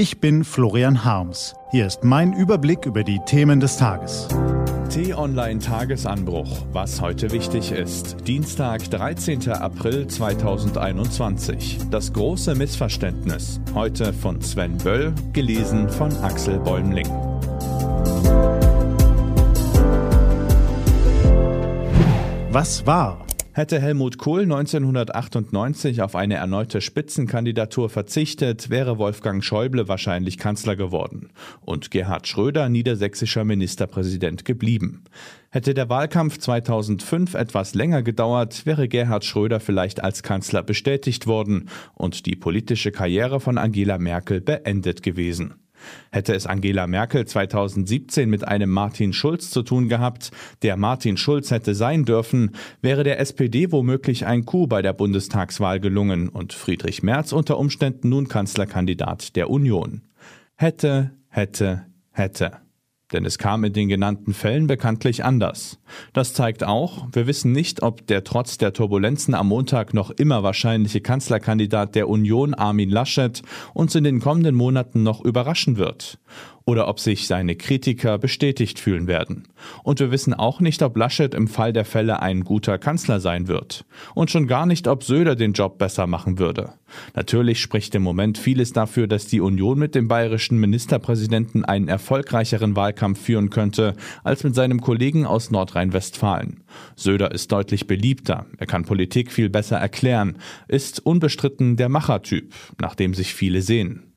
Ich bin Florian Harms. Hier ist mein Überblick über die Themen des Tages. T-Online Tagesanbruch. Was heute wichtig ist. Dienstag, 13. April 2021. Das große Missverständnis. Heute von Sven Böll, gelesen von Axel Bäumling. Was war? Hätte Helmut Kohl 1998 auf eine erneute Spitzenkandidatur verzichtet, wäre Wolfgang Schäuble wahrscheinlich Kanzler geworden und Gerhard Schröder niedersächsischer Ministerpräsident geblieben. Hätte der Wahlkampf 2005 etwas länger gedauert, wäre Gerhard Schröder vielleicht als Kanzler bestätigt worden und die politische Karriere von Angela Merkel beendet gewesen. Hätte es Angela Merkel 2017 mit einem Martin Schulz zu tun gehabt, der Martin Schulz hätte sein dürfen, wäre der SPD womöglich ein Coup bei der Bundestagswahl gelungen und Friedrich Merz unter Umständen nun Kanzlerkandidat der Union. Hätte, hätte, hätte. Denn es kam in den genannten Fällen bekanntlich anders. Das zeigt auch, wir wissen nicht, ob der trotz der Turbulenzen am Montag noch immer wahrscheinliche Kanzlerkandidat der Union Armin Laschet uns in den kommenden Monaten noch überraschen wird oder ob sich seine Kritiker bestätigt fühlen werden. Und wir wissen auch nicht, ob Laschet im Fall der Fälle ein guter Kanzler sein wird. Und schon gar nicht, ob Söder den Job besser machen würde. Natürlich spricht im Moment vieles dafür, dass die Union mit dem bayerischen Ministerpräsidenten einen erfolgreicheren Wahlkampf führen könnte als mit seinem Kollegen aus Nordrhein-Westfalen. Söder ist deutlich beliebter, er kann Politik viel besser erklären, ist unbestritten der Machertyp, nach dem sich viele sehen.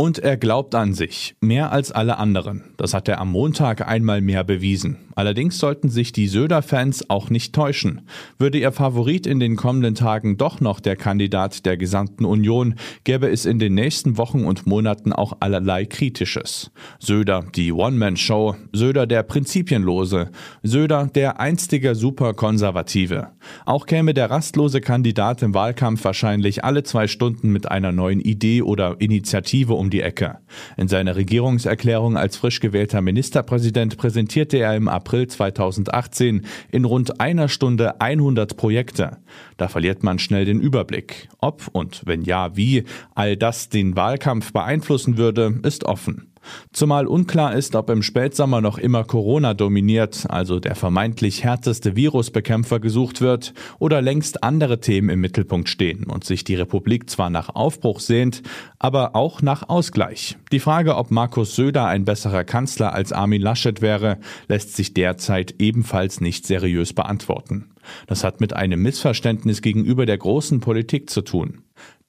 Und er glaubt an sich, mehr als alle anderen. Das hat er am Montag einmal mehr bewiesen. Allerdings sollten sich die Söder-Fans auch nicht täuschen. Würde ihr Favorit in den kommenden Tagen doch noch der Kandidat der gesamten Union, gäbe es in den nächsten Wochen und Monaten auch allerlei Kritisches. Söder die One-Man-Show, Söder der Prinzipienlose, Söder der einstige Superkonservative. Auch käme der rastlose Kandidat im Wahlkampf wahrscheinlich alle zwei Stunden mit einer neuen Idee oder Initiative um die Ecke. In seiner Regierungserklärung als frisch gewählter Ministerpräsident präsentierte er im April 2018 in rund einer Stunde 100 Projekte. Da verliert man schnell den Überblick. Ob und wenn ja, wie all das den Wahlkampf beeinflussen würde, ist offen. Zumal unklar ist, ob im Spätsommer noch immer Corona dominiert, also der vermeintlich härteste Virusbekämpfer gesucht wird, oder längst andere Themen im Mittelpunkt stehen und sich die Republik zwar nach Aufbruch sehnt, aber auch nach Ausgleich. Die Frage, ob Markus Söder ein besserer Kanzler als Armin Laschet wäre, lässt sich derzeit ebenfalls nicht seriös beantworten. Das hat mit einem Missverständnis gegenüber der großen Politik zu tun.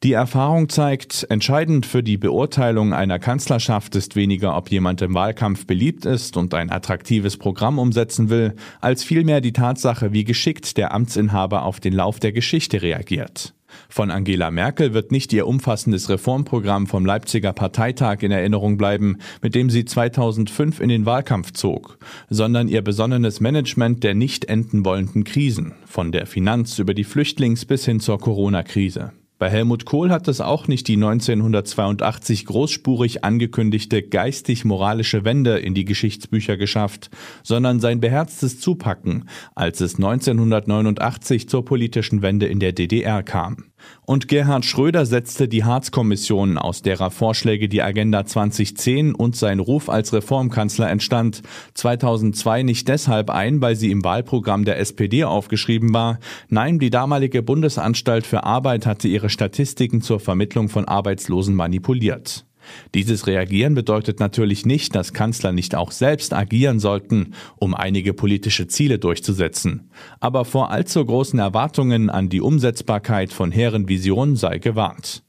Die Erfahrung zeigt, entscheidend für die Beurteilung einer Kanzlerschaft ist weniger, ob jemand im Wahlkampf beliebt ist und ein attraktives Programm umsetzen will, als vielmehr die Tatsache, wie geschickt der Amtsinhaber auf den Lauf der Geschichte reagiert. Von Angela Merkel wird nicht ihr umfassendes Reformprogramm vom Leipziger Parteitag in Erinnerung bleiben, mit dem sie 2005 in den Wahlkampf zog, sondern ihr besonnenes Management der nicht enden wollenden Krisen, von der Finanz über die Flüchtlings- bis hin zur Corona-Krise. Bei Helmut Kohl hat es auch nicht die 1982 großspurig angekündigte geistig-moralische Wende in die Geschichtsbücher geschafft, sondern sein beherztes Zupacken, als es 1989 zur politischen Wende in der DDR kam. Und Gerhard Schröder setzte die Harz-Kommission, aus derer Vorschläge die Agenda 2010 und sein Ruf als Reformkanzler entstand, 2002 nicht deshalb ein, weil sie im Wahlprogramm der SPD aufgeschrieben war. Nein, die damalige Bundesanstalt für Arbeit hatte ihre Statistiken zur Vermittlung von Arbeitslosen manipuliert. Dieses Reagieren bedeutet natürlich nicht, dass Kanzler nicht auch selbst agieren sollten, um einige politische Ziele durchzusetzen. Aber vor allzu großen Erwartungen an die Umsetzbarkeit von hehren Visionen sei gewarnt.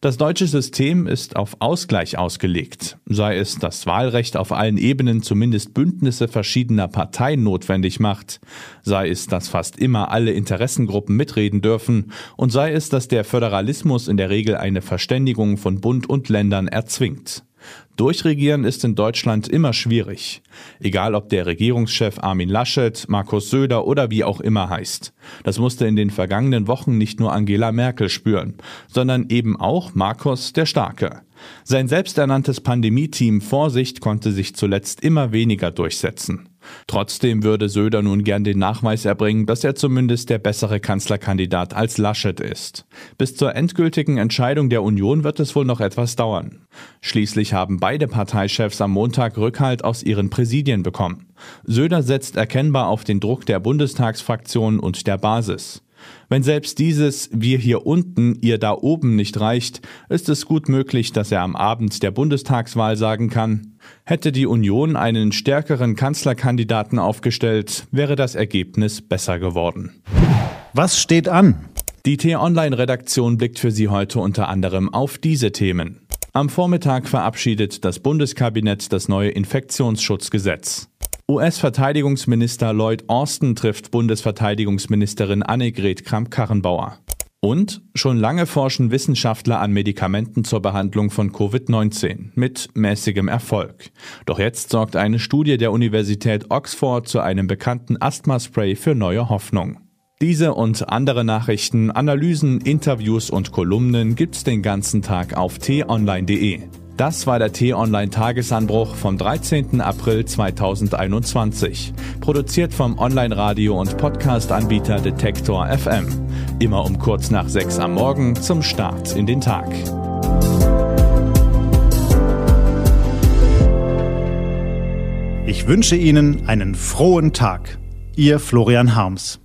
Das deutsche System ist auf Ausgleich ausgelegt, sei es das Wahlrecht auf allen Ebenen zumindest Bündnisse verschiedener Parteien notwendig macht, sei es, dass fast immer alle Interessengruppen mitreden dürfen. Und sei es, dass der Föderalismus in der Regel eine Verständigung von Bund und Ländern erzwingt. Durchregieren ist in Deutschland immer schwierig. Egal ob der Regierungschef Armin Laschet, Markus Söder oder wie auch immer heißt. Das musste in den vergangenen Wochen nicht nur Angela Merkel spüren, sondern eben auch Markus der Starke. Sein selbsternanntes Pandemie-Team Vorsicht konnte sich zuletzt immer weniger durchsetzen. Trotzdem würde Söder nun gern den Nachweis erbringen, dass er zumindest der bessere Kanzlerkandidat als Laschet ist. Bis zur endgültigen Entscheidung der Union wird es wohl noch etwas dauern. Schließlich haben beide Parteichefs am Montag Rückhalt aus ihren Präsidien bekommen. Söder setzt erkennbar auf den Druck der Bundestagsfraktion und der Basis. Wenn selbst dieses Wir hier unten, ihr da oben nicht reicht, ist es gut möglich, dass er am Abend der Bundestagswahl sagen kann, hätte die Union einen stärkeren Kanzlerkandidaten aufgestellt, wäre das Ergebnis besser geworden. Was steht an? Die T-Online-Redaktion blickt für Sie heute unter anderem auf diese Themen. Am Vormittag verabschiedet das Bundeskabinett das neue Infektionsschutzgesetz. US-Verteidigungsminister Lloyd Austin trifft Bundesverteidigungsministerin Annegret Kramp-Karrenbauer. Und schon lange forschen Wissenschaftler an Medikamenten zur Behandlung von Covid-19 mit mäßigem Erfolg. Doch jetzt sorgt eine Studie der Universität Oxford zu einem bekannten Asthma-Spray für neue Hoffnung. Diese und andere Nachrichten, Analysen, Interviews und Kolumnen gibt's den ganzen Tag auf t-online.de. Das war der T-Online-Tagesanbruch vom 13. April 2021. Produziert vom Online-Radio- und Podcast-Anbieter Detektor FM. Immer um kurz nach sechs am Morgen zum Start in den Tag. Ich wünsche Ihnen einen frohen Tag. Ihr Florian Harms.